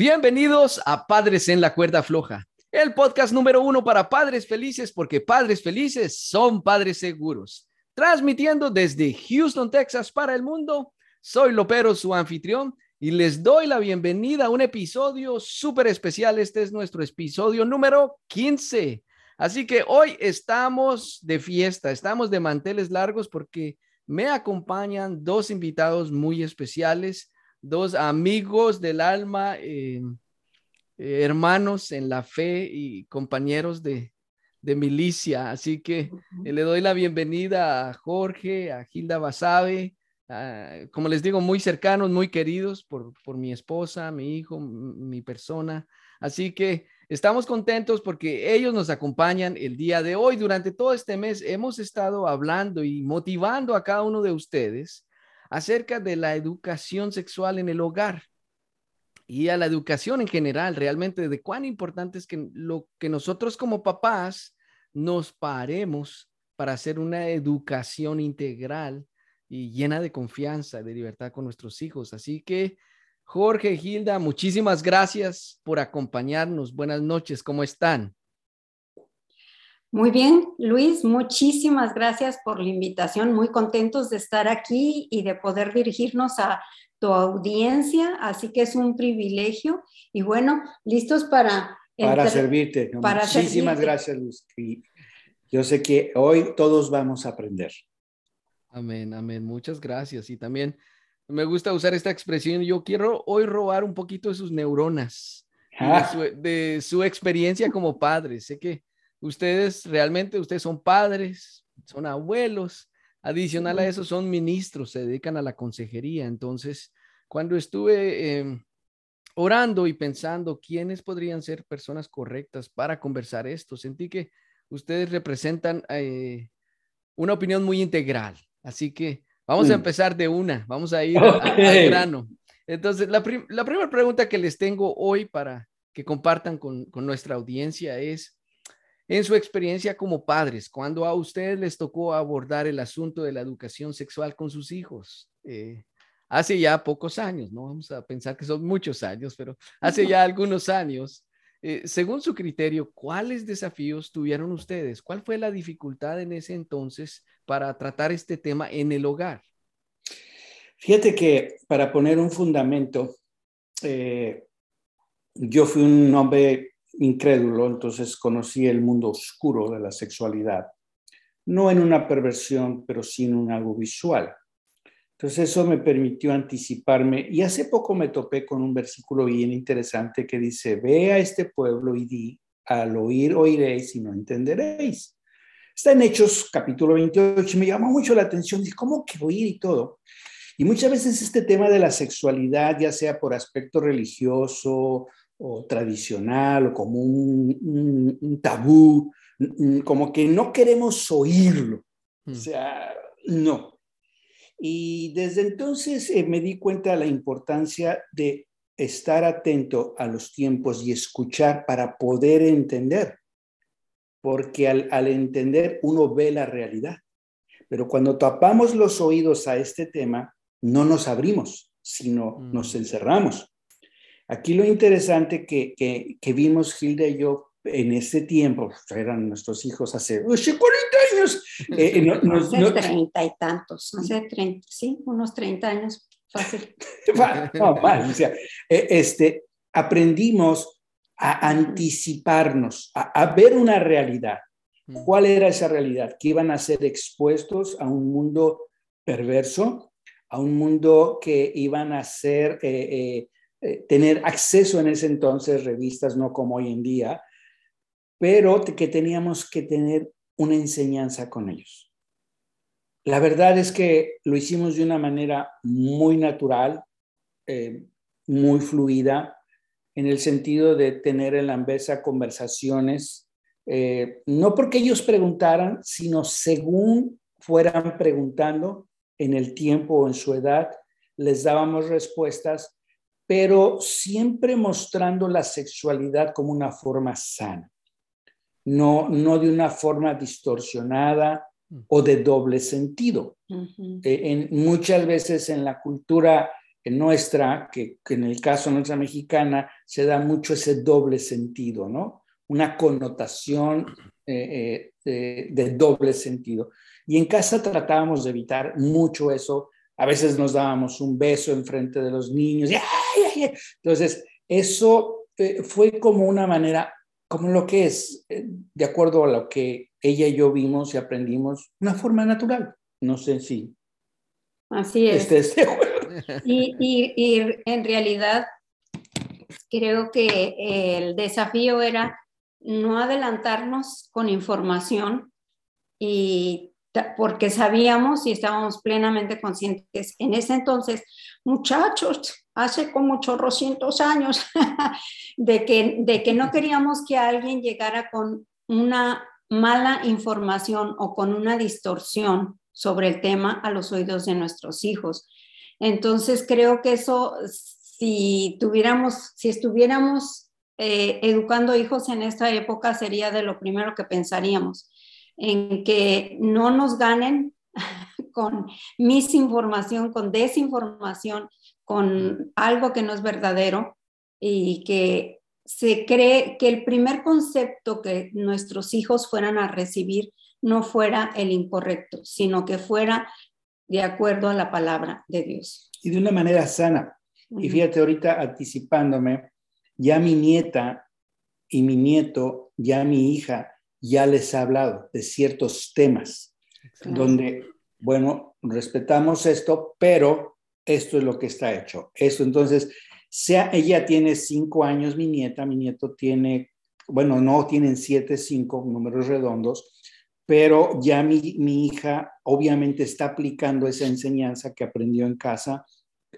Bienvenidos a Padres en la Cuerda Floja, el podcast número uno para padres felices porque padres felices son padres seguros. Transmitiendo desde Houston, Texas para el mundo, soy Lopero, su anfitrión, y les doy la bienvenida a un episodio súper especial. Este es nuestro episodio número 15. Así que hoy estamos de fiesta, estamos de manteles largos porque me acompañan dos invitados muy especiales dos amigos del alma, eh, eh, hermanos en la fe y compañeros de, milicia. Así que eh, le doy la bienvenida a Jorge, a Gilda Basabe, como les digo, muy cercanos, muy queridos por, por mi esposa, mi hijo, mi persona. Así que estamos contentos porque ellos nos acompañan el día de hoy. Durante todo este mes hemos estado hablando y motivando a cada uno de ustedes acerca de la educación sexual en el hogar y a la educación en general, realmente de cuán importante es que lo que nosotros como papás nos paremos para hacer una educación integral y llena de confianza, de libertad con nuestros hijos. Así que, Jorge, Gilda, muchísimas gracias por acompañarnos. Buenas noches, ¿cómo están? Muy bien, Luis, muchísimas gracias por la invitación. Muy contentos de estar aquí y de poder dirigirnos a tu audiencia. Así que es un privilegio. Y bueno, listos para... Para servirte. muchísimas gracias, Luis. yo sé que hoy todos vamos a aprender. Amén, amén. Muchas gracias. Y también me gusta usar esta expresión. Yo quiero hoy robar un poquito de sus neuronas, de, ah. su, de su experiencia como padre. Sé que Ustedes realmente, ustedes son padres, son abuelos. Adicional a eso, son ministros, se dedican a la consejería. Entonces, cuando estuve em, orando y pensando quiénes podrían ser personas correctas para conversar esto, sentí que ustedes representan eh, una opinión muy integral. Así que vamos a mm. empezar de una, vamos a ir al grano. Entonces, la, primera pregunta que les tengo hoy para que compartan con, con nuestra audiencia es, en su experiencia como padres, cuando a ustedes les tocó abordar el asunto de la educación sexual con sus hijos? Eh, hace ya pocos años, no vamos a pensar que son muchos años, pero hace ya algunos años. Eh, según su criterio, ¿cuáles desafíos tuvieron ustedes? ¿Cuál fue la dificultad en ese entonces para tratar este tema en el hogar? Fíjate que para poner un fundamento, eh, yo fui un hombre incrédulo, entonces conocí el mundo oscuro de la sexualidad, no en una perversión, pero sí en un algo visual. Entonces eso me permitió anticiparme y hace poco me topé con un versículo bien interesante que dice, ve a este pueblo y di, al oír oiréis y no entenderéis. Está en Hechos capítulo 28 y me llamó mucho la atención, dice, ¿cómo que oír y todo? Y muchas veces este tema de la sexualidad, ya sea por aspecto religioso o tradicional o como un, tabú, como que no queremos oírlo. O mm. sea, no. Y desde entonces eh, me di cuenta de la importancia de estar atento a los tiempos y escuchar para poder entender, porque al, al entender uno ve la realidad. Pero cuando tapamos los oídos a este tema, no nos abrimos, sino nos mm. encerramos. Aquí lo interesante que, que, vimos Gilda y yo en ese tiempo, pues, eran nuestros hijos hace, 40 años. Eh, eh hace 30 y tantos, hace 30, sí, unos 30 años, fácil. no, mal, o sea, eh, este, aprendimos a anticiparnos, a, a, ver una realidad. Mm. ¿Cuál era esa realidad? Que iban a ser expuestos a un mundo perverso, a un mundo que iban a ser... Eh, eh, tener acceso en ese entonces revistas, no como hoy en día, pero que teníamos que tener una enseñanza con ellos. La verdad es que lo hicimos de una manera muy natural, eh, muy fluida, en el sentido de tener en la mesa conversaciones, eh, no porque ellos preguntaran, sino según fueran preguntando en el tiempo o en su edad, les dábamos respuestas pero siempre mostrando la sexualidad como una forma sana, no, no de una forma distorsionada o de doble sentido. Eh, en, muchas veces en la cultura nuestra, que, en el caso nuestra mexicana se da mucho ese doble sentido, ¿no? Una connotación eh, eh, de, doble sentido. Y en casa tratábamos de evitar mucho eso. A veces nos dábamos un beso en frente de los niños. Entonces, eso eh, fue como una manera, como lo que es, de acuerdo a lo que ella y yo vimos y aprendimos, una forma natural. No sé si. Así es. Este, y, y, en realidad creo que el desafío era no adelantarnos con información y porque sabíamos y estábamos plenamente conscientes en ese entonces, muchachos, hace como chorrocientos años, de, que, de que no queríamos que alguien llegara con una mala información o con una distorsión sobre el tema a los oídos de nuestros hijos. Entonces, creo que eso, si tuviéramos, si estuviéramos eh, educando hijos en esta época, sería de lo primero que pensaríamos, en que no nos ganen con misinformación, con desinformación, con algo que no es verdadero y que se cree que el primer concepto que nuestros hijos fueran a recibir no fuera el incorrecto, sino que fuera de acuerdo a la palabra de Dios. Y de una manera sana. Y fíjate, ahorita anticipándome, ya mi nieta y mi nieto, ya mi hija, ya les ha hablado de ciertos temas, donde, bueno, respetamos esto, pero esto es lo que está hecho. Esto, entonces, sea, ella tiene cinco años, mi nieta, mi nieto tiene, bueno, no tienen siete, cinco números redondos, pero ya mi, hija obviamente está aplicando esa enseñanza que aprendió en casa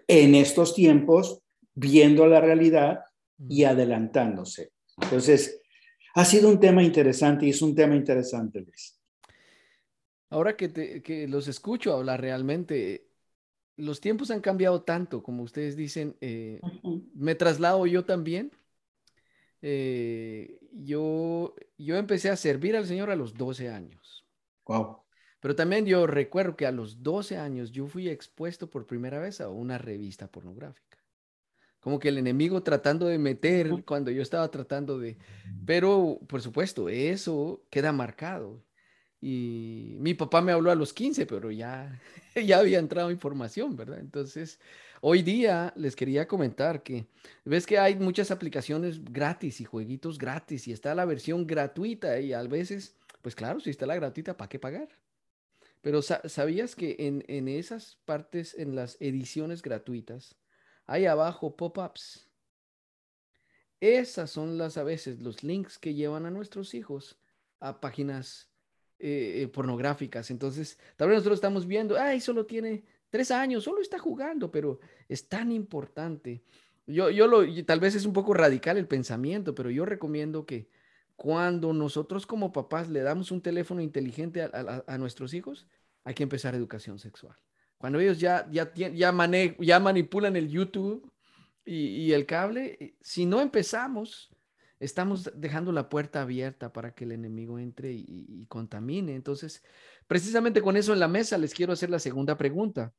en estos tiempos, viendo la realidad y adelantándose. Entonces, ha sido un tema interesante y es un tema interesante, Luis. Ahora que, los escucho hablar realmente, los tiempos han cambiado tanto, como ustedes dicen, eh, me traslado yo también eh, yo, yo empecé a servir al Señor a los 12 años. Wow. Pero también yo recuerdo que a los 12 años yo fui expuesto por primera vez a una revista pornográfica. Como que el enemigo tratando de meter cuando yo estaba tratando de... Pero, por supuesto, eso queda marcado. Y mi papá me habló a los 15, pero ya, ya había entrado información, ¿verdad? Entonces, Hoy día les quería comentar que ves que hay muchas aplicaciones gratis y jueguitos gratis y está la versión gratuita y a veces, pues claro, si está la gratuita, ¿para qué pagar? Pero ¿sabías que en, en esas partes, en las ediciones gratuitas, hay abajo pop-ups? Esas son las a veces los links que llevan a nuestros hijos a páginas eh, eh, pornográficas. Entonces, tal vez nosotros estamos viendo, ay, solo tiene Tres años, solo está jugando, pero es tan importante. Yo, yo lo, tal vez es un poco radical el pensamiento, pero yo recomiendo que cuando nosotros como papás le damos un teléfono inteligente a, nuestros hijos, hay que empezar educación sexual. Cuando ellos ya, ya, ya, ya manipulan el YouTube y, el cable, eh, si no empezamos, estamos dejando la puerta abierta para que el enemigo entre y, y, contamine. Entonces, Precisamente con eso en la mesa les quiero hacer la segunda pregunta.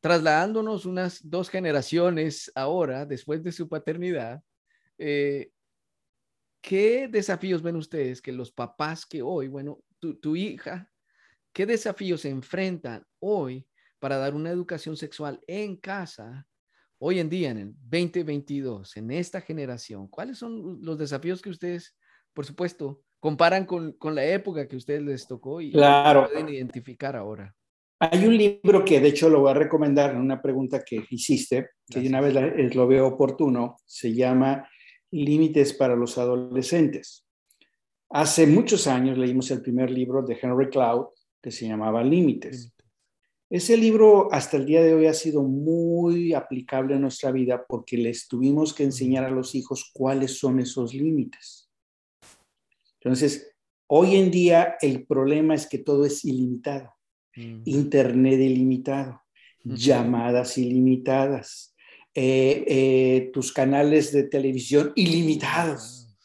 Trasladándonos unas dos generaciones ahora, después de su paternidad, eh, ¿qué desafíos ven ustedes que los papás que hoy, bueno, tu, tu hija, qué desafíos se enfrentan hoy para dar una educación sexual en casa hoy en día, en el 2022, en esta generación? ¿Cuáles son los desafíos que ustedes, por supuesto, comparan con, con, la época que a ustedes les tocó y claro. pueden identificar ahora. Hay un libro que de hecho lo voy a recomendar en una pregunta que hiciste, que una vez lo veo oportuno, se llama Límites para los Adolescentes. Hace muchos años leímos el primer libro de Henry Cloud que se llamaba Límites. Ese libro hasta el día de hoy ha sido muy aplicable en nuestra vida porque les tuvimos que enseñar a los hijos cuáles son esos límites. Entonces, hoy en día el problema es que todo es ilimitado. Internet ilimitado, llamadas ilimitadas, eh, eh, tus canales de televisión ilimitados.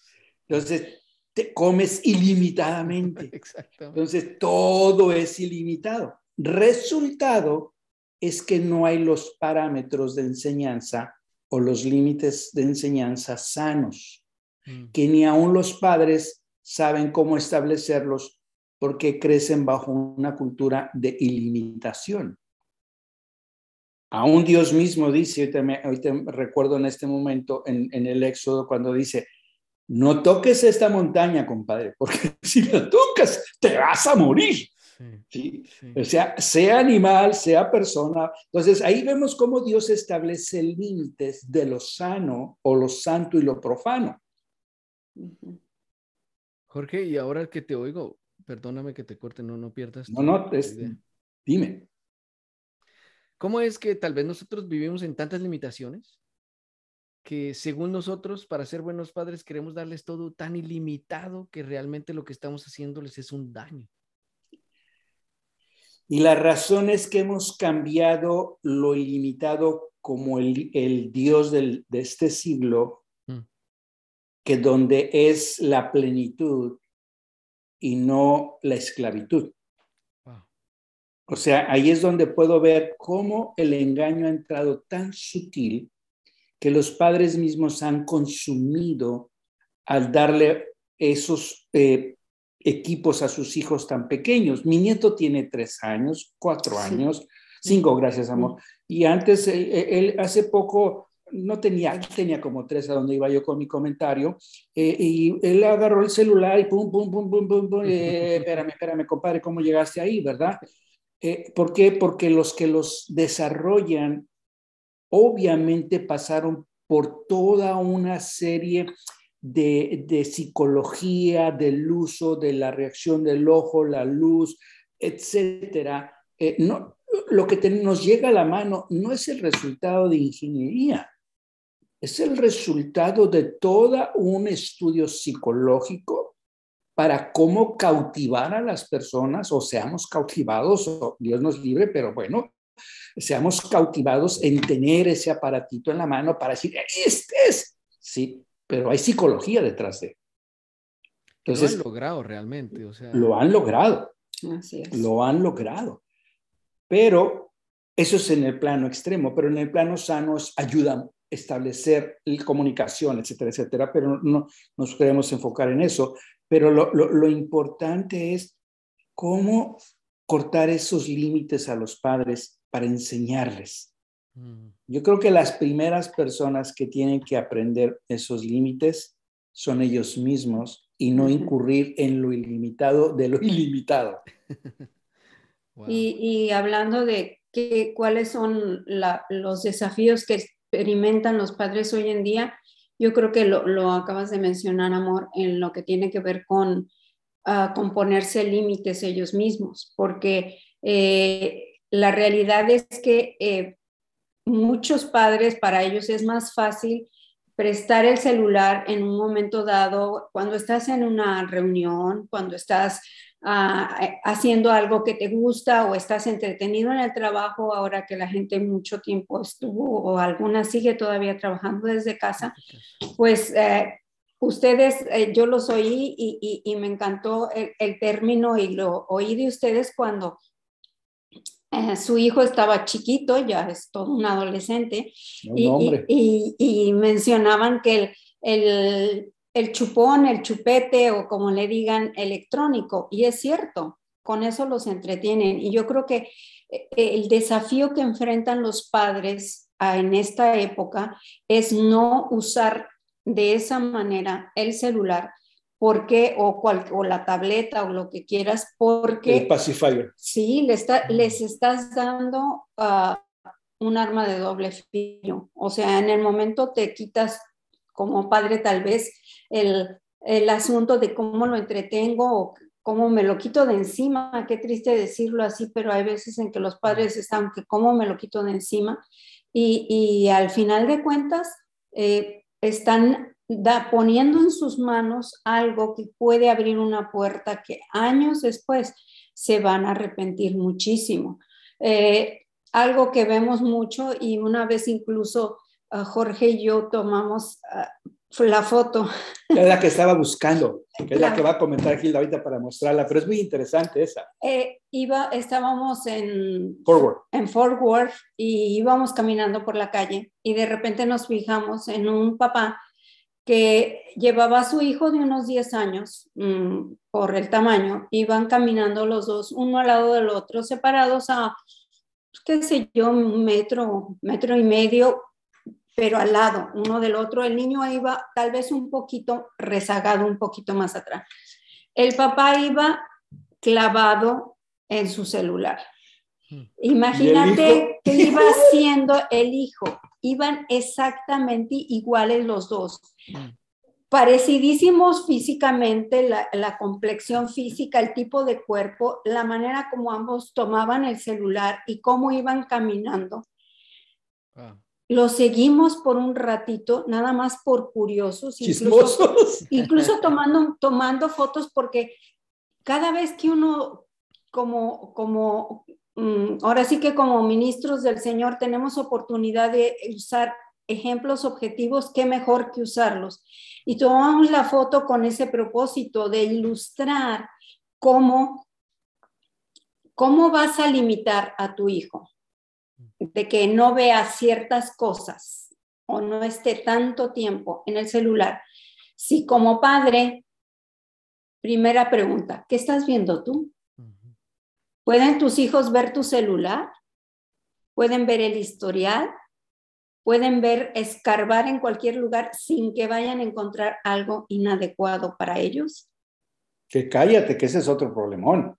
Entonces, te comes ilimitadamente. Entonces, todo es ilimitado. Resultado es que no hay los parámetros de enseñanza o los límites de enseñanza sanos, mm. que ni aún los padres saben cómo establecerlos porque crecen bajo una cultura de ilimitación. Aún Dios mismo dice, ahorita, me, recuerdo en este momento en, en, el Éxodo cuando dice, no toques esta montaña, compadre, porque si la tocas te vas a morir. Sí, O sea, sea animal, sea persona. Entonces ahí vemos cómo Dios establece límites de lo sano o lo santo y lo profano. Jorge, y ahora que te oigo, perdóname que te corte, no, no pierdas. No, no, dime. ¿Cómo es que tal vez nosotros vivimos en tantas limitaciones que según nosotros, para ser buenos padres, queremos darles todo tan ilimitado que realmente lo que estamos haciéndoles es un daño? Y la razón es que hemos cambiado lo ilimitado como el, el Dios del, de este siglo, mm. que donde es la plenitud y no la esclavitud. O sea, ahí es donde puedo ver cómo el engaño ha entrado tan sutil que los padres mismos han consumido al darle esos eh, equipos a sus hijos tan pequeños. Mi nieto tiene tres años, cuatro años, cinco, gracias, amor. Y antes, él, hace poco no tenía, tenía como tres a donde iba yo con mi comentario, eh, y él agarró el celular y pum, pum, pum, pum, pum, pum, eh, espérame, espérame, compadre, ¿cómo llegaste ahí, verdad? Eh, ¿Por qué? Porque los que los desarrollan obviamente pasaron por toda una serie de, de, psicología, del uso de la reacción del ojo, la luz, etcétera. Eh, no, lo que nos llega a la mano no es el resultado de ingeniería, es el resultado de todo un estudio psicológico para cómo cautivar a las personas o seamos cautivados, o Dios nos libre, pero bueno, seamos cautivados en tener ese aparatito en la mano para decir, este es, sí, pero hay psicología detrás de. Entonces, lo han logrado realmente, o sea. Lo han logrado. Así es. Lo han logrado. Pero eso es en el plano extremo, pero en el plano sano ayuda a establecer comunicación, etcétera, etcétera, pero no nos queremos enfocar en eso. Pero lo, importante es cómo cortar esos límites a los padres para enseñarles. Mm. Yo creo que las primeras personas que tienen que aprender esos límites son ellos mismos y no incurrir en lo ilimitado de lo ilimitado. y, hablando de que, cuáles son los desafíos que experimentan los padres hoy en día, yo creo que lo, acabas de mencionar, amor, en lo que tiene que ver con, uh, ponerse límites ellos mismos, porque eh, la realidad es que eh, muchos padres, para ellos es más fácil prestar el celular en un momento dado, cuando estás en una reunión, cuando estás Ah, eh, haciendo algo que te gusta o estás entretenido en el trabajo ahora que la gente mucho tiempo estuvo o alguna sigue todavía trabajando desde casa, pues eh, ustedes, yo los oí y, me encantó el, término y lo oí de ustedes cuando su hijo estaba chiquito, ya es todo un adolescente, y, y, mencionaban que el, el chupón, el chupete o como le digan, electrónico. Y es cierto, con eso los entretienen. Y yo creo que eh, el desafío que enfrentan los padres en esta época es no usar de esa manera el celular porque o, o la tableta o lo que quieras porque el pacifier. Sí les estás dando ah, un arma de doble filo. O sea en el momento te quitas como padre tal vez el, el asunto de cómo lo entretengo o cómo me lo quito de encima, qué triste decirlo así, pero hay veces en que los padres están que cómo me lo quito de encima y, y al final de cuentas eh, están da, poniendo en sus manos algo que puede abrir una puerta que años después se van a arrepentir muchísimo. Eh, algo que vemos mucho y una vez incluso Jorge y yo tomamos La foto. Es la que estaba buscando, que es la que va a comentar Gilda ahorita para mostrarla, pero es muy interesante esa. Eh, iba, estábamos en Forward. en Fort Worth y íbamos caminando por la calle y de repente nos fijamos en un papá que llevaba a su hijo de unos 10 años mm, por el tamaño. Iban caminando los dos, uno al lado del otro, separados a, qué sé yo, un metro, metro y medio, pero al lado, uno del otro. El niño iba tal vez un poquito rezagado, un poquito más atrás. El papá iba clavado en su celular. Hmm. Imagínate que iba siendo el hijo. Iban exactamente iguales los dos. Hmm. Parecidísimos físicamente, la, la, complexión física, el tipo de cuerpo, la manera como ambos tomaban el celular y cómo iban caminando. Ah lo seguimos por un ratito, nada más por curiosos, incluso, incluso tomando, tomando fotos, porque cada vez que uno, como, como, mm, ahora sí que como ministros del Señor, tenemos oportunidad de usar ejemplos objetivos, qué mejor que usarlos. Y tomamos la foto con ese propósito de ilustrar cómo, cómo vas a limitar a tu hijo de que no vea ciertas cosas o no esté tanto tiempo en el celular, si como padre, primera pregunta, ¿qué estás viendo tú? ¿Pueden tus hijos ver tu celular? ¿Pueden ver el historial? ¿Pueden ver escarbar en cualquier lugar sin que vayan a encontrar algo inadecuado para ellos? Que cállate, que ese es otro problemón.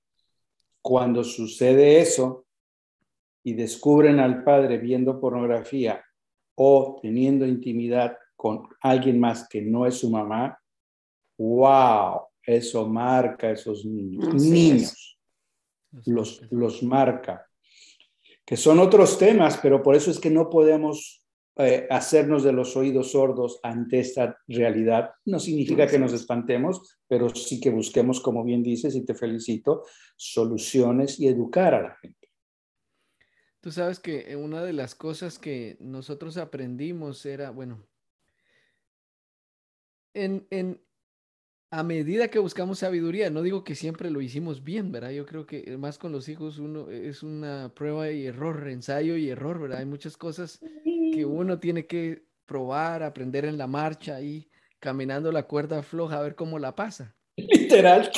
Cuando sucede eso, y descubren al padre viendo pornografía o teniendo intimidad con alguien más que no es su mamá, wow, eso marca a esos niños. niños. Los, los marca. Que son otros temas, pero por eso es que no podemos eh, hacernos de los oídos sordos ante esta realidad. No significa que nos espantemos, pero sí que busquemos, como bien dices, y te felicito, soluciones y educar a la gente. Tú sabes que eh, una de las cosas que nosotros aprendimos era, bueno, en, en, a medida que buscamos sabiduría, no digo que siempre lo hicimos bien, ¿verdad? Yo creo que más con los hijos uno es una prueba y error, ensayo y error, ¿verdad? Hay muchas cosas que uno tiene que probar, aprender en la marcha y caminando la cuerda floja a ver cómo la pasa. Literal.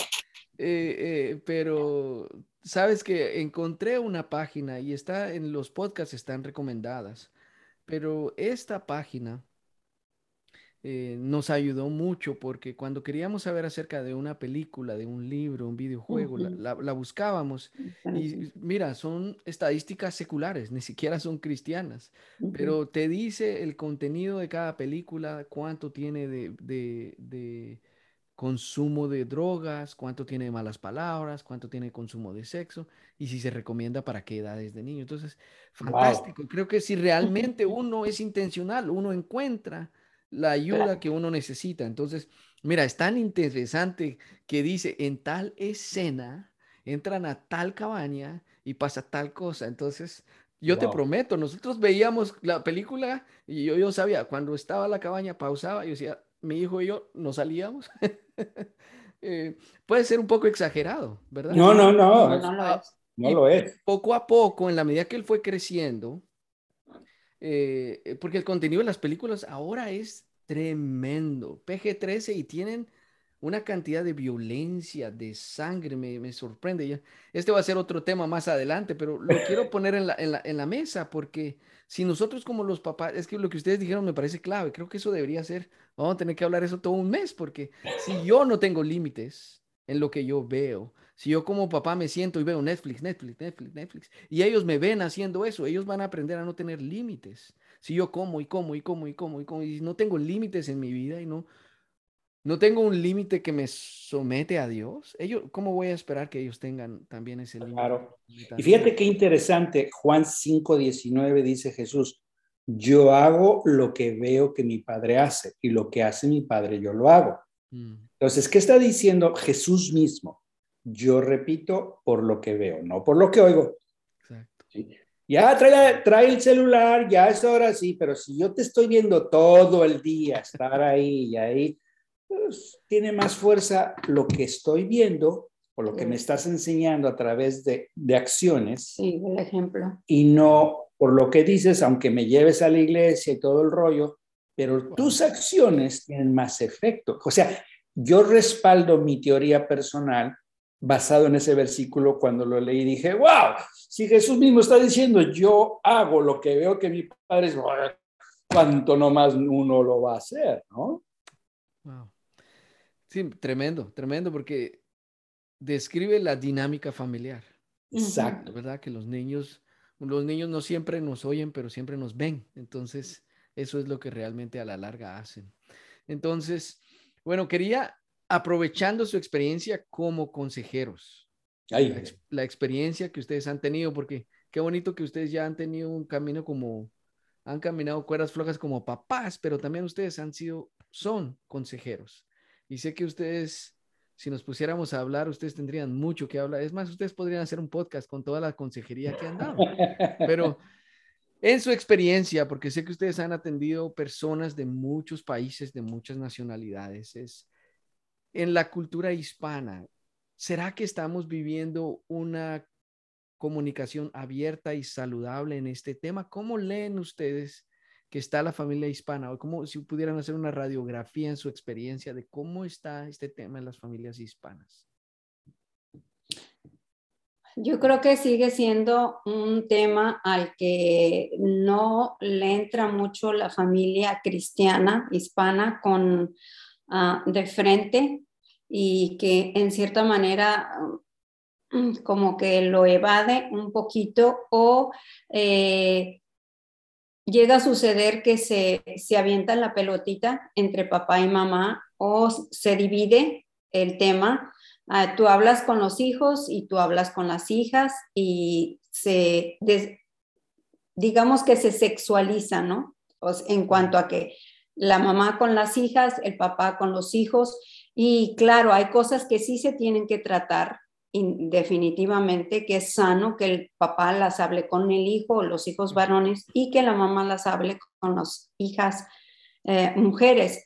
Eh, eh, pero sabes que encontré una página y está en los podcasts, están recomendadas, pero esta página eh, nos ayudó mucho porque cuando queríamos saber acerca de una película, de un libro, un videojuego, la, buscábamos y mira, son estadísticas seculares, ni siquiera son cristianas, pero te dice el contenido de cada película, cuánto tiene de consumo de drogas, cuánto tiene de malas palabras, cuánto tiene de consumo de sexo y si se recomienda para qué edades de niño. Entonces, fantástico. Creo que si realmente uno es intencional, uno encuentra la ayuda que uno necesita. Entonces, mira, es tan interesante que dice, en tal escena entran a tal cabaña y pasa tal cosa. Entonces, yo te prometo, nosotros veíamos la película y yo, yo sabía, cuando estaba la cabaña, pausaba y decía, mi hijo y yo no salíamos. Eh, puede ser un poco exagerado, ¿verdad? No, no, no. No, lo es. No lo es. Poco a poco, en la medida que él fue creciendo, eh, eh, porque el contenido de las películas ahora es tremendo. PG-13 y tienen una cantidad de violencia, de sangre, me, me, sorprende. Este va a ser otro tema más adelante, pero lo quiero poner en la, en la, en la mesa porque si nosotros como los papás, es que lo que ustedes dijeron me parece clave, creo que eso debería ser, vamos a tener que hablar eso todo un mes, porque si yo no tengo límites en lo que yo veo, si yo como papá me siento y veo Netflix, Netflix, Netflix, Netflix, y ellos me ven haciendo eso, ellos van a aprender a no tener límites. Si yo como y como y como y como y como y no tengo límites en mi vida y no, no tengo un límite que me somete a Dios. Ellos, ¿Cómo voy a esperar que ellos tengan también ese límite? Claro. Y fíjate qué interesante, Juan 5:19 dice Jesús, yo hago lo que veo que mi padre hace y lo que hace mi padre yo lo hago. Mm. Entonces, ¿qué está diciendo Jesús mismo? Yo repito por lo que veo, no por lo que oigo. Exacto. Ya trae, trae el celular, ya es hora, sí, pero si yo te estoy viendo todo el día, estar ahí y ahí, pues, tiene más fuerza lo que estoy viendo o lo que me estás enseñando a través de, de acciones. Sí, el ejemplo. Y no por lo que dices, aunque me lleves a la iglesia y todo el rollo, pero tus acciones tienen más efecto. O sea, yo respaldo mi teoría personal basado en ese versículo cuando lo leí dije, wow, si Jesús mismo está diciendo, yo hago lo que veo que mi padre es, cuánto nomás uno lo va a hacer, ¿no? Wow. Sí, tremendo, tremendo, porque describe la dinámica familiar. Exacto. ¿Verdad? Que los niños, los niños no siempre nos oyen, pero siempre nos ven. Entonces, eso es lo que realmente a la larga hacen. Entonces, bueno, quería, aprovechando su experiencia como consejeros, la, experiencia que ustedes han tenido, porque qué bonito que ustedes ya han tenido un camino como, han caminado cuerdas flojas como papás, pero también ustedes han sido, son consejeros. Y sé que ustedes, si nos pusiéramos a hablar, ustedes tendrían mucho que hablar. Es más, ustedes podrían hacer un podcast con toda la consejería que han dado. Pero en su experiencia, porque sé que ustedes han atendido personas de muchos países, de muchas nacionalidades, es en la cultura hispana, ¿será que estamos viviendo una comunicación abierta y saludable en este tema? ¿Cómo leen ustedes que está la familia hispana? O como si pudieran hacer una radiografía en su experiencia de cómo está este tema en las familias hispanas. Yo creo que sigue siendo un tema al que no le entra mucho la familia cristiana hispana con Ah, de frente y que en cierta manera mm, como que lo evade un poquito o eh, llega a suceder que se, se avienta la pelotita entre papá y mamá o se divide el tema. Ah, tú hablas con los hijos y tú hablas con las hijas y se, digamos que se sexualiza, ¿no? en cuanto a que la mamá con las hijas, el papá con los hijos. Y claro, hay cosas que sí se tienen que tratar definitivamente, que es sano que el papá las hable con el hijo, los hijos varones, y que la mamá las hable con las hijas eh, mujeres.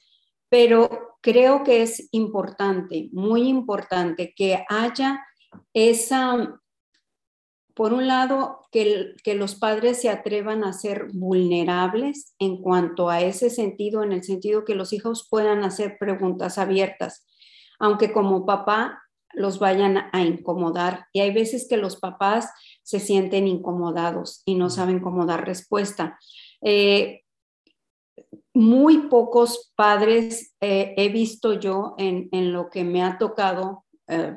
Pero creo que es importante, muy importante, que haya esa por un lado, que, los padres se atrevan a ser vulnerables en cuanto a ese sentido, en el sentido que los hijos puedan hacer preguntas abiertas, aunque como papá los vayan a incomodar. Y hay veces que los papás se sienten incomodados y no saben cómo dar respuesta. Eh, muy pocos padres eh, he visto yo en, lo que me ha tocado eh,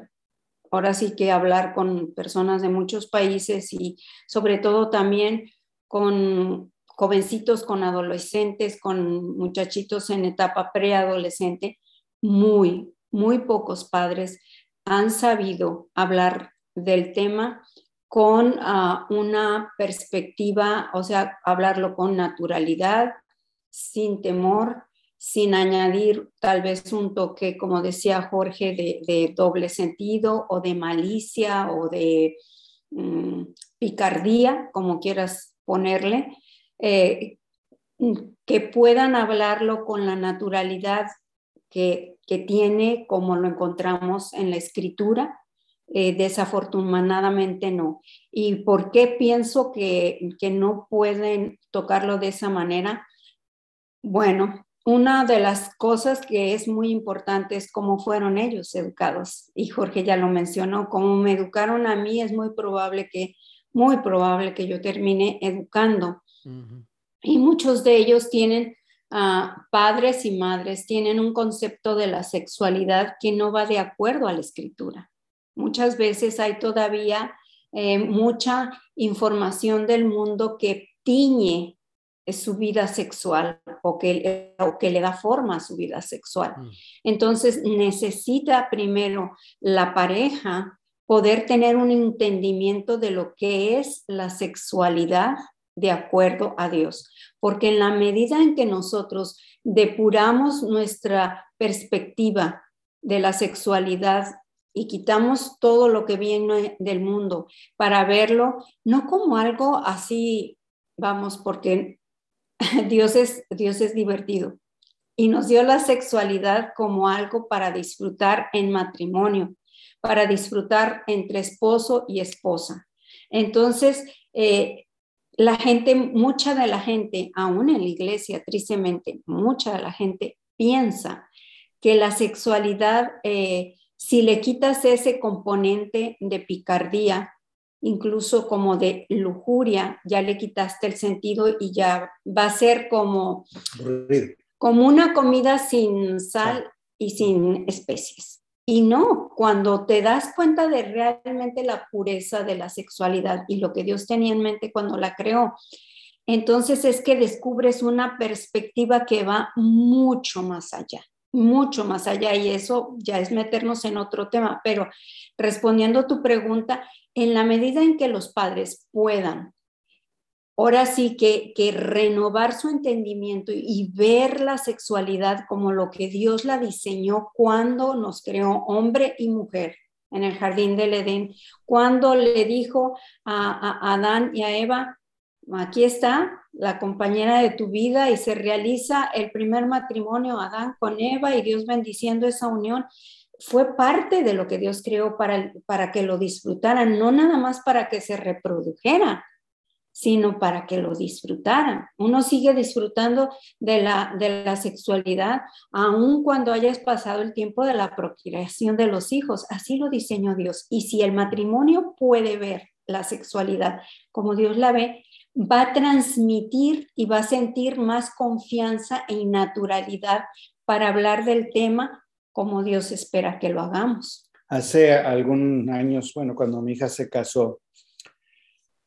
ahora sí que hablar con personas de muchos países y sobre todo también con jovencitos, con adolescentes, con muchachitos en etapa preadolescente, muy, muy pocos padres han sabido hablar del tema con ah, una perspectiva, o sea, hablarlo con naturalidad, sin temor, sin añadir tal vez un toque, como decía Jorge, de, doble sentido o de malicia o de mm, picardía, como quieras ponerle, eh, que puedan hablarlo con la naturalidad que, tiene, como lo encontramos en la escritura. Eh, desafortunadamente no. ¿Y por qué pienso que, que no pueden tocarlo de esa manera? Bueno, una de las cosas que es muy importante es cómo fueron ellos educados. Y Jorge ya lo mencionó, como me educaron a mí, es muy probable que, muy probable que yo termine educando. Y muchos de ellos tienen, ah, padres y madres, tienen un concepto de la sexualidad que no va de acuerdo a la escritura. Muchas veces hay todavía eh, mucha información del mundo que tiñe su vida sexual o que, o que le da forma a su vida sexual. Mm. Entonces necesita primero la pareja poder tener un entendimiento de lo que es la sexualidad de acuerdo a Dios, porque en la medida en que nosotros depuramos nuestra perspectiva de la sexualidad y quitamos todo lo que viene del mundo para verlo no como algo así, vamos, porque Dios es, Dios es divertido y nos dio la sexualidad como algo para disfrutar en matrimonio, para disfrutar entre esposo y esposa. Entonces, eh, la gente, mucha de la gente, aún en la iglesia, tristemente, mucha de la gente piensa que la sexualidad, eh, si le quitas ese componente de picardía, incluso como de lujuria, ya le quitaste el sentido y ya va a ser como, como una comida sin sal y sin especies. Y no, cuando te das cuenta de realmente la pureza de la sexualidad y lo que Dios tenía en mente cuando la creó, entonces es que descubres una perspectiva que va mucho más allá, mucho más allá. Y eso ya es meternos en otro tema. Pero respondiendo a tu pregunta, en la medida en que los padres puedan ahora sí que, que renovar su entendimiento y ver la sexualidad como lo que Dios la diseñó cuando nos creó hombre y mujer en el jardín del Edén, cuando le dijo a, Adán y a Eva, aquí está la compañera de tu vida y se realiza el primer matrimonio Adán con Eva y Dios bendiciendo esa unión fue parte de lo que Dios creó para, para que lo disfrutaran, no nada más para que se reprodujera, sino para que lo disfrutaran. Uno sigue disfrutando de la, de la sexualidad aun cuando hayas pasado el tiempo de la procreación de los hijos. Así lo diseñó Dios. Y si el matrimonio puede ver la sexualidad como Dios la ve, va a transmitir y va a sentir más confianza y naturalidad para hablar del tema como Dios espera que lo hagamos. Hace algunos años, bueno, cuando mi hija se casó,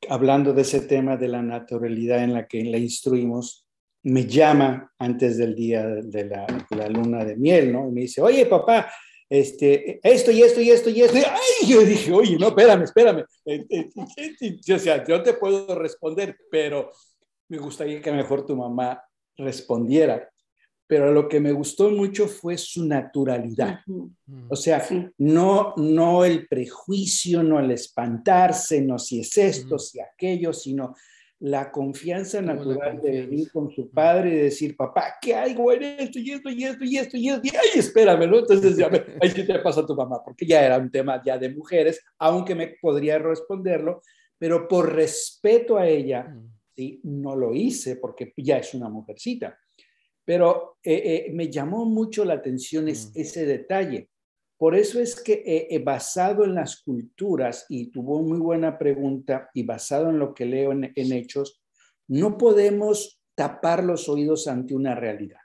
hablando de ese tema de la naturalidad en la que la instruimos, me llama antes del día de la, luna de miel, ¿no? Y me dice, oye, papá, este, esto y esto y esto y esto. Ay, yo dije, oye, no, espérame, espérame. Eh, eh, eh, o sea, yo te puedo responder, pero me gustaría que mejor tu mamá respondiera pero lo que me gustó mucho fue su naturalidad. O sea, no, no el prejuicio, no el espantarse, no si es esto, si aquello, sino la confianza natural de venir con su padre y decir, papá, ¿qué hay, güey? Esto y esto y esto y esto y esto. Y ay, espérame, ¿no? Entonces, ya, ahí sí te pasa a tu mamá, porque ya era un tema ya de mujeres, aunque me podría responderlo, pero por respeto a ella, ¿sí? no lo hice porque ya es una mujercita. Pero eh, eh, me llamó mucho la atención mm. ese detalle. Por eso es que eh, basado en las culturas, y tuvo muy buena pregunta, y basado en lo que leo en, hechos, no podemos tapar los oídos ante una realidad.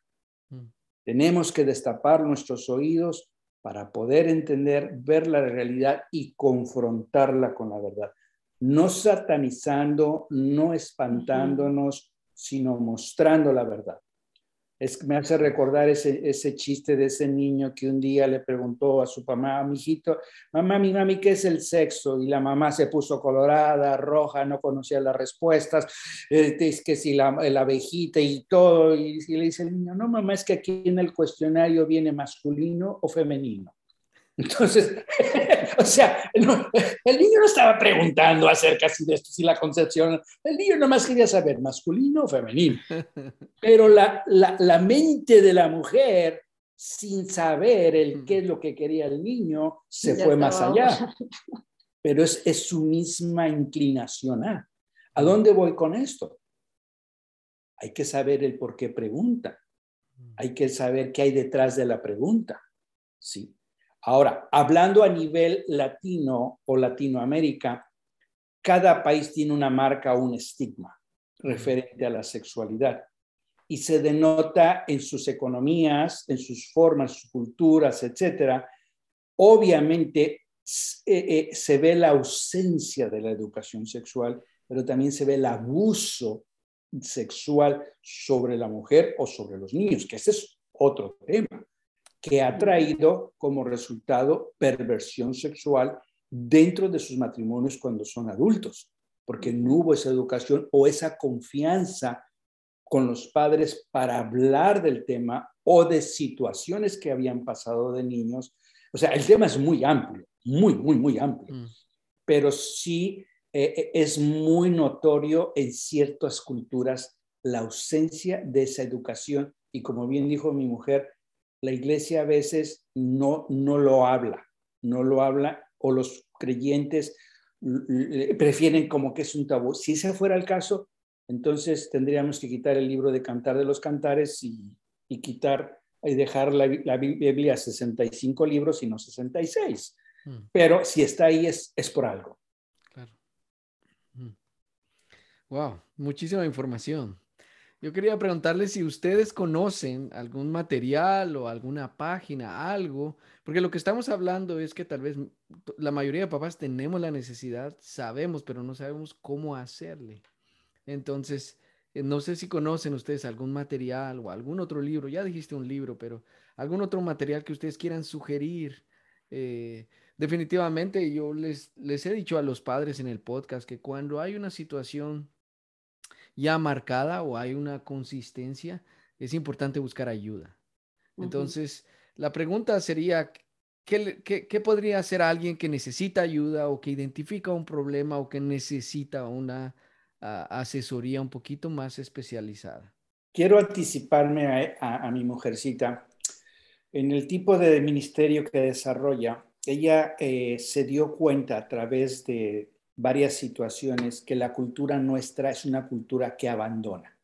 Mm. Tenemos que destapar nuestros oídos para poder entender, ver la realidad y confrontarla con la verdad. No satanizando, no espantándonos, sino mostrando la verdad es, me hace recordar ese, ese chiste de ese niño que un día le preguntó a su mamá, mi hijito, mamá, mi mami, ¿qué es el sexo? Y la mamá se puso colorada, roja, no conocía las respuestas, este, es que si la, abejita y todo, y le dice el niño, no, mamá, es que aquí en el cuestionario viene masculino o femenino. Entonces, o sea, el niño no estaba preguntando acerca de esto, si la concepción, el niño nomás quería saber masculino o femenino. Pero la, la, mente de la mujer, sin saber el qué es lo que quería el niño, se fue más allá. Pero es, es su misma inclinación. ¿A ¿A dónde voy con esto? Hay que saber el por qué pregunta. Hay que saber qué hay detrás de la pregunta. Sí. Ahora, hablando a nivel latino o Latinoamérica, cada país tiene una marca o un estigma referente a la sexualidad y se denota en sus economías, en sus formas, sus culturas, etcétera. Obviamente eh, eh, se ve la ausencia de la educación sexual, pero también se ve el abuso sexual sobre la mujer o sobre los niños, que ese es otro tema que ha traído como resultado perversión sexual dentro de sus matrimonios cuando son adultos, porque no hubo esa educación o esa confianza con los padres para hablar del tema o de situaciones que habían pasado de niños. O sea, el tema es muy amplio, muy, muy, muy amplio, mm. pero sí eh, eh, es muy notorio en ciertas culturas la ausencia de esa educación. Y como bien dijo mi mujer, la iglesia a veces no, no lo habla, no lo habla o los creyentes prefieren como que es un tabú. Si ese fuera el caso, entonces tendríamos que quitar el libro de Cantar de los Cantares y, quitar y dejar la, la, Biblia 65 libros y no 66. Mm. Pero si está ahí es, es por algo. Claro. Wow, mm. muchísima información. Yo quería preguntarles si ustedes conocen algún material o alguna página, algo, porque lo que estamos hablando es que tal vez la mayoría de papás tenemos la necesidad, sabemos, pero no sabemos cómo hacerle. Entonces, eh, no sé si conocen ustedes algún material o algún otro libro, ya dijiste un libro, pero algún otro material que ustedes quieran sugerir. Eh, definitivamente yo les, les he dicho a los padres en el podcast que cuando hay una situación ya marcada o hay una consistencia, es importante buscar ayuda. Entonces, la pregunta sería, ¿qué, ¿qué, podría hacer alguien que necesita ayuda o que identifica un problema o que necesita una asesoría un poquito más especializada? Quiero anticiparme a, mi mujercita. En el tipo de ministerio que desarrolla, ella eh, se dio cuenta a través de varias situaciones que la cultura nuestra es una cultura que abandona.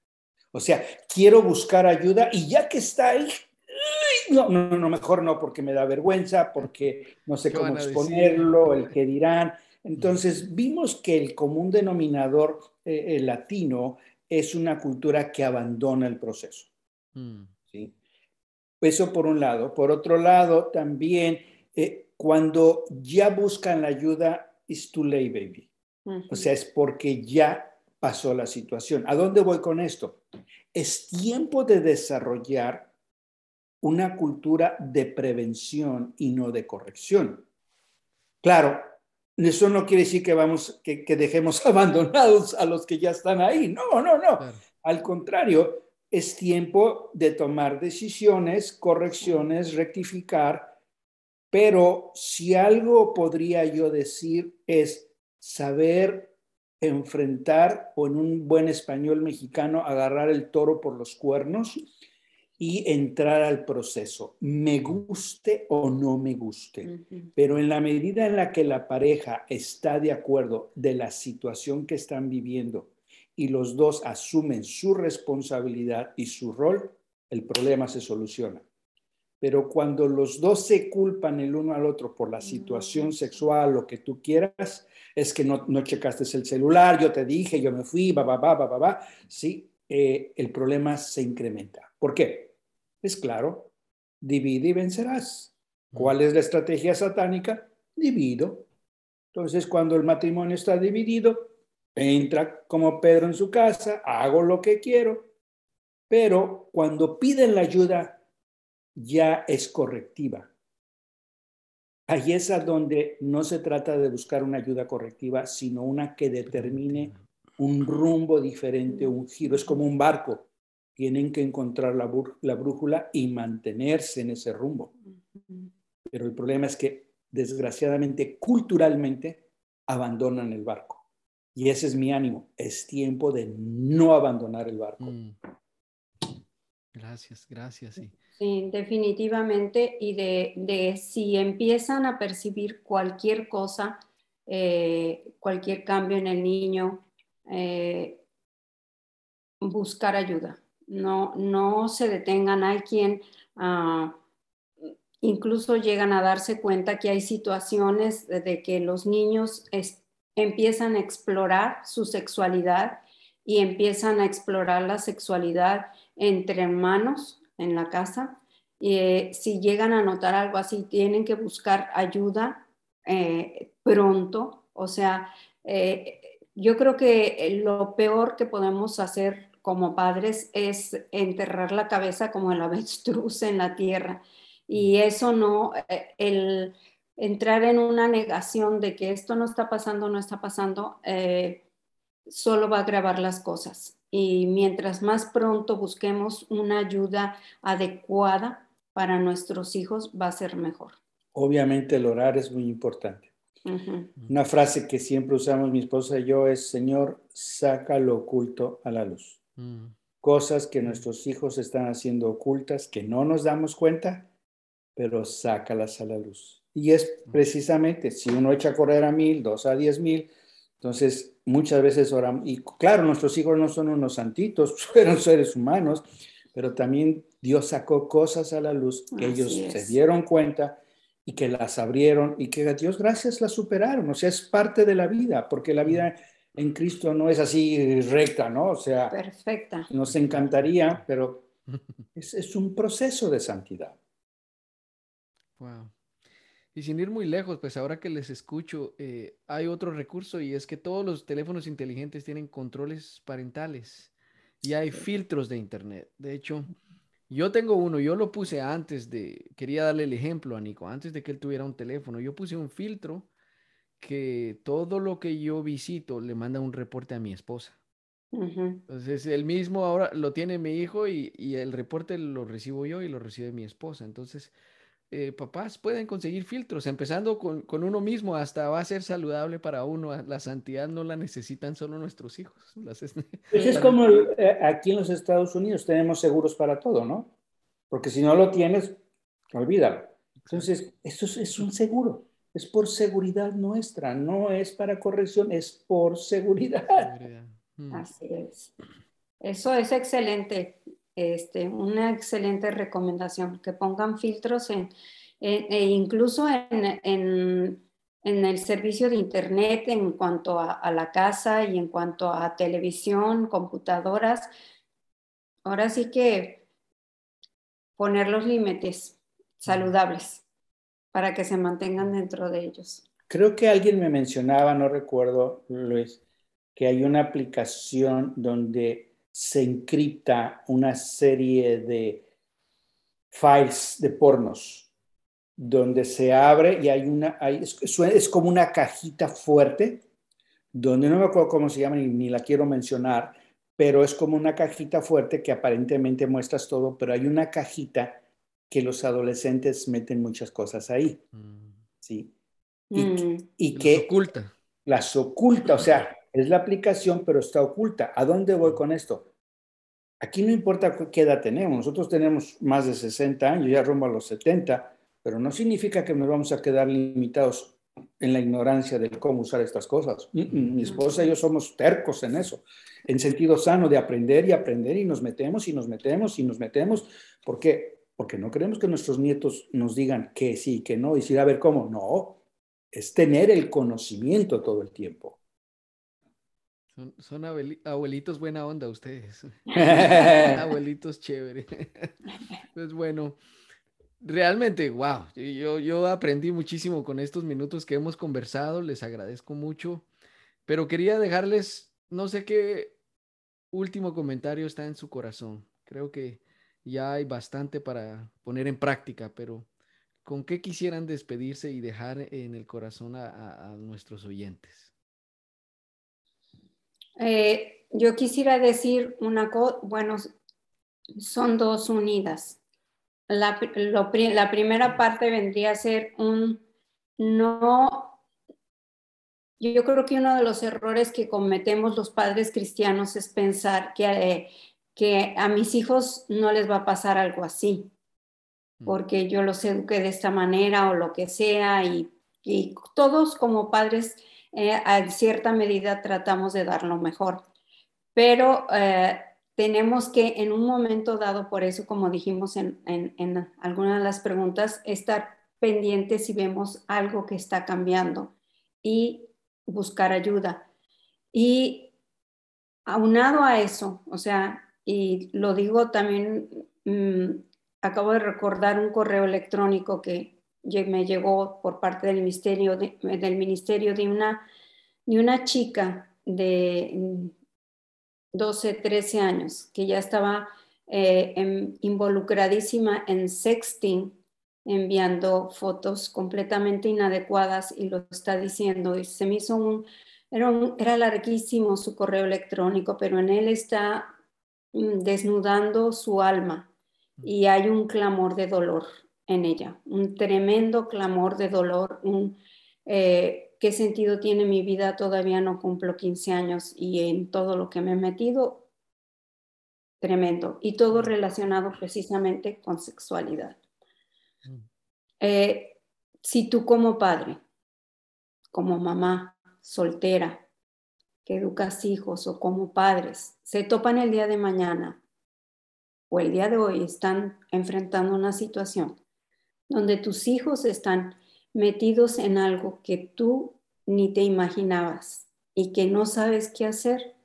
O sea, quiero buscar ayuda y ya que está ahí, no, no, no, mejor no, porque me da vergüenza, porque no sé cómo exponerlo, el que dirán. Entonces, vimos que el común denominador eh, latino es una cultura que abandona el proceso. Mm. ¿sí? Eso por un lado. Por otro lado, también eh, cuando ya buscan la ayuda, it's too late, baby. O sea, es porque ya pasó la situación. ¿A dónde voy con esto? Es tiempo de desarrollar una cultura de prevención y no de corrección. Claro, eso no quiere decir que vamos, que, dejemos abandonados a los que ya están ahí. No, no, no. Al contrario, es tiempo de tomar decisiones, correcciones, rectificar. Pero si algo podría yo decir es, saber enfrentar o en un buen español mexicano agarrar el toro por los cuernos y entrar al proceso, me guste o no me guste. Pero en la medida en la que la pareja está de acuerdo de la situación que están viviendo y los dos asumen su responsabilidad y su rol, el problema se soluciona. Pero cuando los dos se culpan el uno al otro por la situación sexual, lo que tú quieras, es que no, no checaste el celular, yo te dije, yo me fui, va, va, va, va, va, sí, eh, el problema se incrementa. ¿Por qué? Es claro, divide y vencerás. ¿Cuál es la estrategia satánica? Divido. Entonces, cuando el matrimonio está dividido, entra como Pedro en su casa, hago lo que quiero, pero cuando piden la ayuda, ya es correctiva. Ahí es a donde no se trata de buscar una ayuda correctiva, sino una que determine un rumbo diferente, un giro. Es como un barco. Tienen que encontrar la, la brújula y mantenerse en ese rumbo. Pero el problema es que, desgraciadamente, culturalmente, abandonan el barco. Y ese es mi ánimo. Es tiempo de no abandonar el barco. Mm. Gracias, gracias. Sí. Sí, definitivamente. Y de, si empiezan a percibir cualquier cosa, eh, cualquier cambio en el niño, eh, buscar ayuda. No, no se detengan. Hay quien ah, incluso llegan a darse cuenta que hay situaciones de, que los niños empiezan a explorar su sexualidad y empiezan a explorar la sexualidad entre hermanos en la casa. eh, si llegan a notar algo así, tienen que buscar ayuda eh, pronto. O sea, eh, yo creo que lo peor que podemos hacer como padres es enterrar la cabeza como el avestruz en la tierra. Y eso no, el entrar en una negación de que esto no está pasando, no está pasando, solo va a agravar las cosas y mientras más pronto busquemos una ayuda adecuada para nuestros hijos, va a ser mejor. obviamente el orar es muy importante. Una frase que siempre usamos mi esposa y yo es, Señor, saca lo oculto a la luz. Mm. Cosas que nuestros hijos están haciendo ocultas, que no nos damos cuenta, pero sácalas a la luz. Y es mm. precisamente, si uno echa a correr a mil, dos a diez mil, entonces muchas veces oramos, y claro, nuestros hijos no son unos santitos, fueron seres humanos, pero también Dios sacó cosas a la luz que ellos se dieron cuenta y que las abrieron y que a Dios gracias las superaron. O sea, es parte de la vida, porque la vida en Cristo no es así recta, ¿no? O sea, perfecta. Nos encantaría, pero es, un proceso de santidad. Wow. Y sin ir muy lejos, pues ahora que les escucho, eh, hay otro recurso y es que todos los teléfonos inteligentes tienen controles parentales y hay filtros de Internet. De hecho, yo tengo uno, yo lo puse antes de, quería darle el ejemplo a Nico, antes de que él tuviera un teléfono, yo puse un filtro que todo lo que yo visito le manda un reporte a mi esposa. Entonces, el mismo ahora lo tiene mi hijo y, y, el reporte lo recibo yo y lo recibe mi esposa. Entonces, eh, papás pueden conseguir filtros, empezando con, con, uno mismo, hasta va a ser saludable para uno. La santidad no la necesitan solo nuestros hijos. Pues es como eh, aquí en los Estados Unidos tenemos seguros para todo, ¿no? Porque si no lo tienes, olvídalo. Entonces, eso es, un seguro. Es por seguridad nuestra, no es para corrección, es por seguridad. Mm. Así es. Eso es excelente. Este, una excelente recomendación, que pongan filtros en, e incluso en, el servicio de Internet en cuanto a, la casa y en cuanto a televisión, computadoras. Ahora sí que poner los límites saludables para que se mantengan dentro de ellos. Creo que alguien me mencionaba, no recuerdo, Luis, que hay una aplicación donde se encripta una serie de files de pornos donde se abre y hay una, es, como una cajita fuerte, donde no me acuerdo cómo se llama ni, la quiero mencionar, pero es como una cajita fuerte que aparentemente muestras todo, pero hay una cajita que los adolescentes meten muchas cosas ahí, mm. ¿sí? Y, mm. y que... Las oculta. Las oculta, o sea, es la aplicación, pero está oculta. ¿A dónde voy con esto? Aquí no importa qué edad tenemos, nosotros tenemos más de 60 años, ya rumbo a los 70, pero no significa que nos vamos a quedar limitados en la ignorancia de cómo usar estas cosas. Mm, mm, mi esposa y yo somos tercos en eso, en sentido sano de aprender y aprender y nos metemos y nos metemos y nos metemos. ¿Por qué? Porque no queremos que nuestros nietos nos digan que sí, que no, y si a ver cómo. No, es tener el conocimiento todo el tiempo. Son, abuelitos buena onda ustedes. abuelitos chévere. pues bueno, realmente, wow, yo, yo aprendí muchísimo con estos minutos que hemos conversado, les agradezco mucho, pero quería dejarles, no sé qué último comentario está en su corazón. Creo que ya hay bastante para poner en práctica, pero ¿con qué quisieran despedirse y dejar en el corazón a nuestros oyentes? Eh, yo quisiera decir una cosa, bueno, son dos unidas. La, la, primera parte vendría a ser un no. Yo creo que uno de los errores que cometemos los padres cristianos es pensar que, eh, que a mis hijos no les va a pasar algo así, mm. porque yo los eduqué de esta manera o lo que sea, y, y todos como padres eh, a cierta medida tratamos de dar lo mejor. Pero eh, tenemos que en un momento dado, por eso como dijimos en, en, algunas de las preguntas, estar pendientes si vemos algo que está cambiando y buscar ayuda. Y aunado a eso, o sea, y lo digo también, mm, acabo de recordar un correo electrónico que me llegó por parte del ministerio de, del ministerio de una, de una chica de 12, 13 años que ya estaba eh, involucradísima en sexting, enviando fotos completamente inadecuadas y lo está diciendo. Y se me hizo un era, era larguísimo su correo electrónico, pero en él está mm, desnudando su alma. Y hay un clamor de dolor en ella, un tremendo clamor de dolor, un eh, qué sentido tiene mi vida, todavía no cumplo 15 años y en todo lo que me he metido, tremendo, y todo relacionado precisamente con sexualidad. Eh, si tú como padre, como mamá soltera, que educas hijos o como padres, se topan el día de mañana o el día de hoy están enfrentando una situación donde tus hijos están metidos en algo que tú ni te imaginabas y que no sabes qué hacer,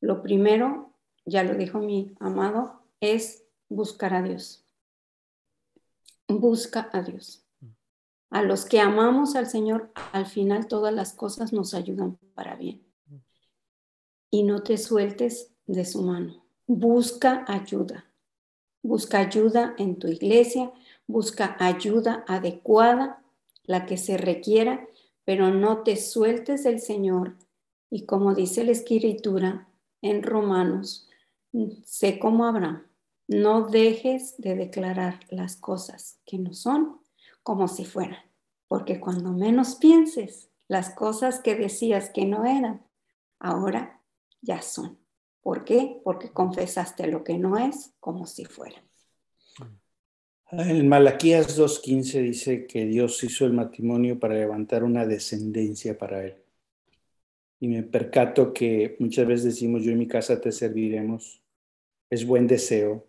lo primero, ya lo dijo mi amado, es buscar a Dios. Busca a Dios. A los que amamos al Señor, al final todas las cosas nos ayudan para bien. Y no te sueltes de su mano. Busca ayuda. Busca ayuda en tu iglesia, busca ayuda adecuada, la que se requiera, pero no te sueltes del Señor. Y como dice la escritura en Romanos, sé como Abraham, no dejes de declarar las cosas que no son como si fueran, porque cuando menos pienses, las cosas que decías que no eran, ahora ya son. ¿Por qué? Porque confesaste lo que no es como si fuera. En Malaquías 2.15 dice que Dios hizo el matrimonio para levantar una descendencia para él. Y me percato que muchas veces decimos, yo en mi casa te serviremos. Es buen deseo,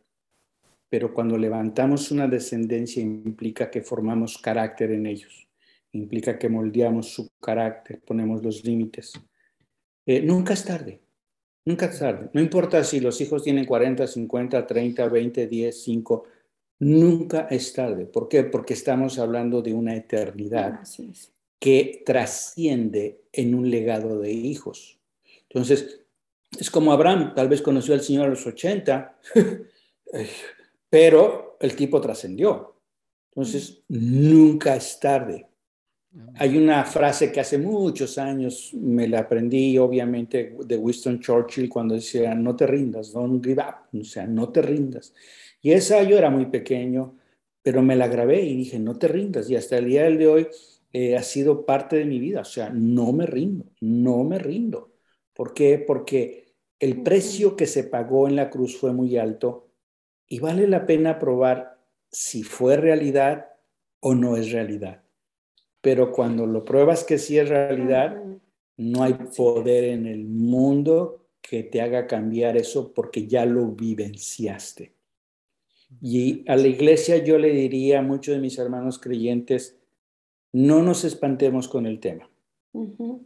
pero cuando levantamos una descendencia implica que formamos carácter en ellos, implica que moldeamos su carácter, ponemos los límites. Eh, nunca es tarde, nunca es tarde. No importa si los hijos tienen 40, 50, 30, 20, 10, 5 Nunca es tarde. ¿Por qué? Porque estamos hablando de una eternidad que trasciende en un legado de hijos. Entonces, es como Abraham, tal vez conoció al Señor a los 80, pero el tipo trascendió. Entonces, nunca es tarde. Hay una frase que hace muchos años me la aprendí, obviamente, de Winston Churchill, cuando decía, no te rindas, don't give up, o sea, no te rindas. Y esa yo era muy pequeño, pero me la grabé y dije, no te rindas. Y hasta el día de hoy eh, ha sido parte de mi vida. O sea, no me rindo, no me rindo. ¿Por qué? Porque el precio que se pagó en la cruz fue muy alto y vale la pena probar si fue realidad o no es realidad. Pero cuando lo pruebas que sí es realidad, no hay poder en el mundo que te haga cambiar eso porque ya lo vivenciaste. Y a la iglesia yo le diría a muchos de mis hermanos creyentes, no nos espantemos con el tema.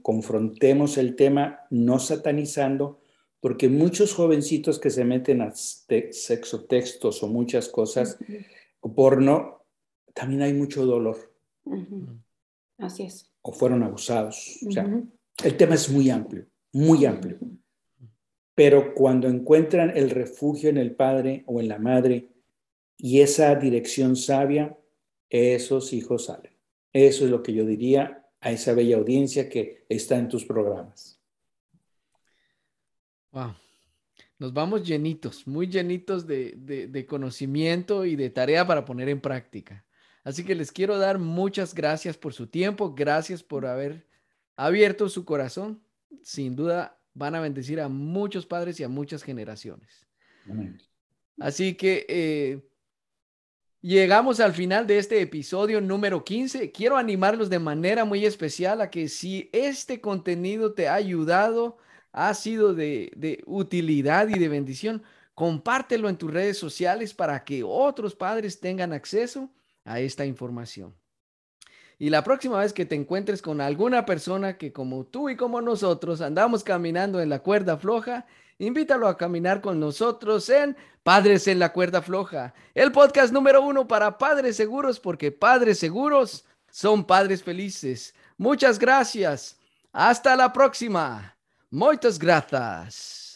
Confrontemos el tema no satanizando, porque muchos jovencitos que se meten a sexotextos o muchas cosas, o porno, también hay mucho dolor. Así es. O fueron abusados. O sea, el tema es muy amplio, muy amplio. Pero cuando encuentran el refugio en el padre o en la madre, y esa dirección sabia, esos hijos salen. Eso es lo que yo diría a esa bella audiencia que está en tus programas. Wow. Nos vamos llenitos, muy llenitos de, de, conocimiento y de tarea para poner en práctica. Así que les quiero dar muchas gracias por su tiempo, gracias por haber abierto su corazón. Sin duda van a bendecir a muchos padres y a muchas generaciones. Así que eh, Llegamos al final de este episodio número 15. Quiero animarlos de manera muy especial a que si este contenido te ha ayudado, ha sido de, utilidad y de bendición, compártelo en tus redes sociales para que otros padres tengan acceso a esta información. Y la próxima vez que te encuentres con alguna persona que como tú y como nosotros andamos caminando en la cuerda floja, invítalo a caminar con nosotros en Padres en la Cuerda Floja, el podcast número uno para padres seguros, porque padres seguros son padres felices. Muchas gracias. Hasta la próxima. Muchas gracias.